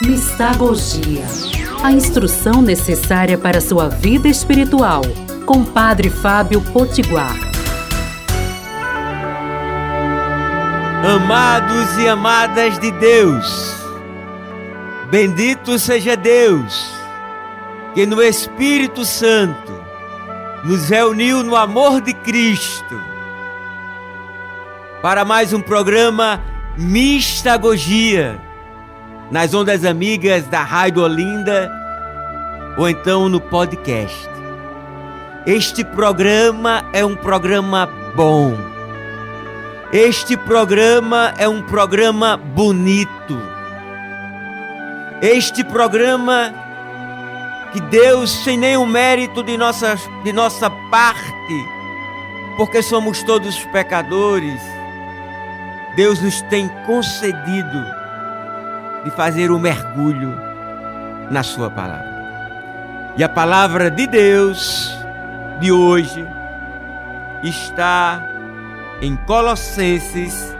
Mistagogia. A instrução necessária para sua vida espiritual. Com Padre Fábio Potiguar. Amados e amadas de Deus, bendito seja Deus, que no Espírito Santo nos reuniu no amor de Cristo para mais um programa Mistagogia nas ondas amigas da Rádio Olinda ou então no podcast. Este programa é um programa bom. Este programa é um programa bonito. Este programa que Deus, sem nenhum mérito de nossa, de nossa parte, porque somos todos pecadores, Deus nos tem concedido de fazer o um mergulho na Sua palavra. E a palavra de Deus de hoje está em Colossenses,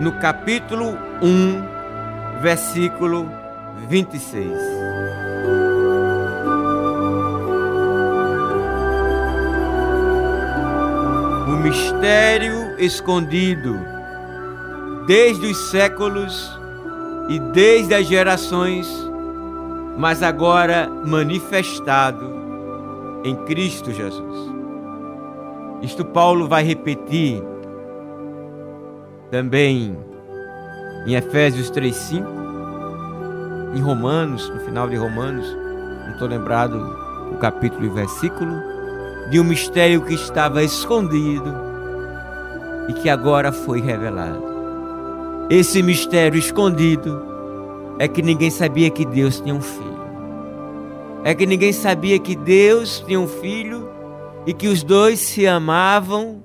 no capítulo 1, versículo 26. O mistério escondido desde os séculos e desde as gerações, mas agora manifestado em Cristo Jesus. Isto Paulo vai repetir também em Efésios 3:5, em Romanos, no final de Romanos, não estou lembrado o capítulo e o versículo, de um mistério que estava escondido e que agora foi revelado. Esse mistério escondido é que ninguém sabia que Deus tinha um filho. É que ninguém sabia que Deus tinha um filho e que os dois se amavam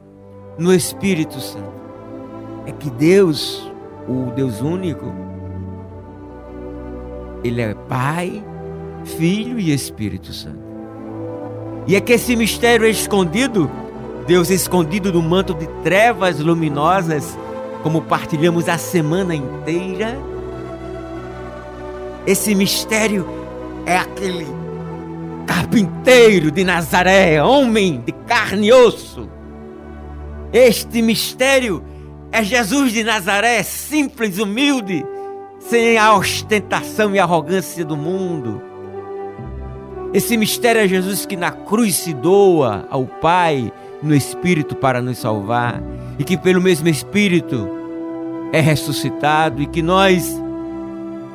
no Espírito Santo. É que Deus, o Deus único, ele é Pai, Filho e Espírito Santo. E é que esse mistério é escondido, Deus é escondido no manto de trevas luminosas como partilhamos a semana inteira. Esse mistério é aquele carpinteiro de Nazaré, homem de carne e osso. Este mistério é Jesus de Nazaré, simples, humilde, sem a ostentação e arrogância do mundo. Esse mistério é Jesus que na cruz se doa ao Pai no Espírito para nos salvar e que pelo mesmo Espírito é ressuscitado e que nós,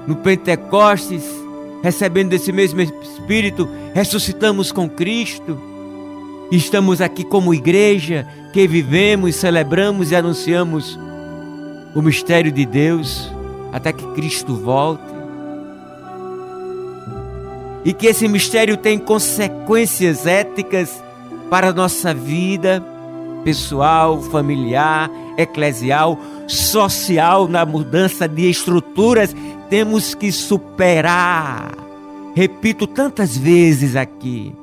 no Pentecostes, recebendo esse mesmo Espírito, ressuscitamos com Cristo. E estamos aqui como igreja que vivemos, celebramos e anunciamos o mistério de Deus até que Cristo volte. E que esse mistério tem consequências éticas para a nossa vida pessoal, familiar, eclesial, social, na mudança de estruturas, temos que superar. Repito tantas vezes aqui: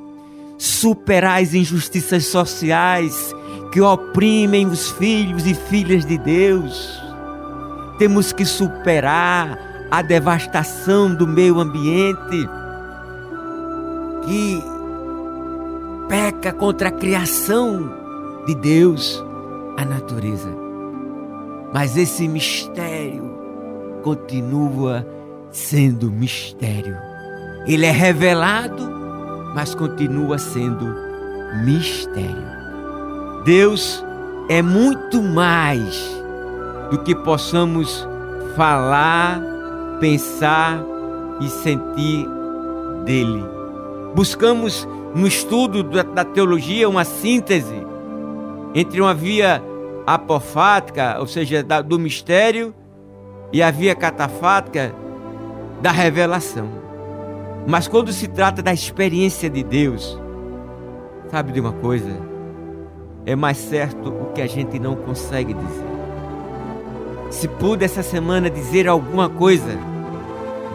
superar as injustiças sociais que oprimem os filhos e filhas de Deus. Temos que superar a devastação do meio ambiente que peca contra a criação de Deus, a natureza. Mas esse mistério continua sendo mistério. Ele é revelado, mas continua sendo mistério. Deus é muito mais do que possamos falar, pensar e sentir dele. Buscamos no estudo da, teologia uma síntese entre uma via apofática, ou seja, do mistério, e a via catafática da revelação. Mas quando se trata da experiência de Deus, sabe de uma coisa? É mais certo o que a gente não consegue dizer. Se pude essa semana dizer alguma coisa,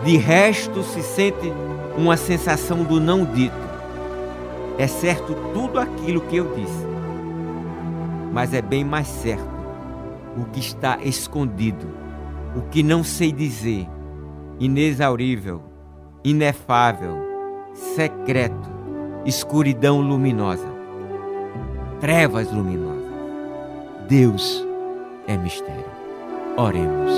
de resto se sente uma sensação do não dito é certo tudo aquilo que eu disse, mas é bem mais certo o que está escondido, o que não sei dizer inexaurível, inefável, secreto, escuridão luminosa, trevas luminosas. Deus é mistério. Oremos.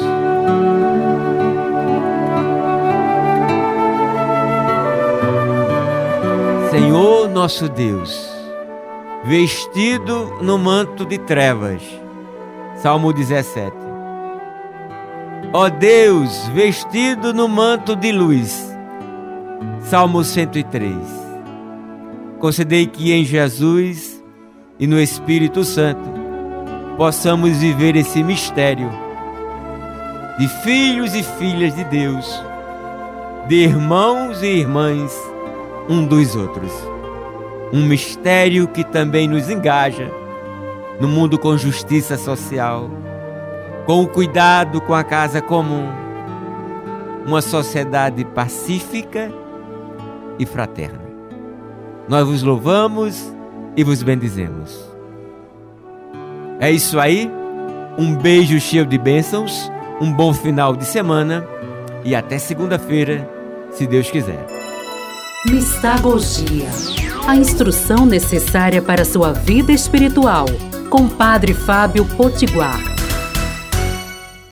Senhor nosso Deus, vestido no manto de trevas. Salmo 17. Ó Deus, vestido no manto de luz. Salmo 103. Concedei que em Jesus e no Espírito Santo possamos viver esse mistério de filhos e filhas de Deus, de irmãos e irmãs um dos outros um mistério que também nos engaja no mundo com justiça social, com o cuidado com a casa comum, uma sociedade pacífica e fraterna. Nós vos louvamos e vos bendizemos. É isso aí. Um beijo cheio de bênçãos, um bom final de semana e até segunda-feira, se Deus quiser. Mistagogia a instrução necessária para sua vida espiritual, com Padre Fábio Potiguar.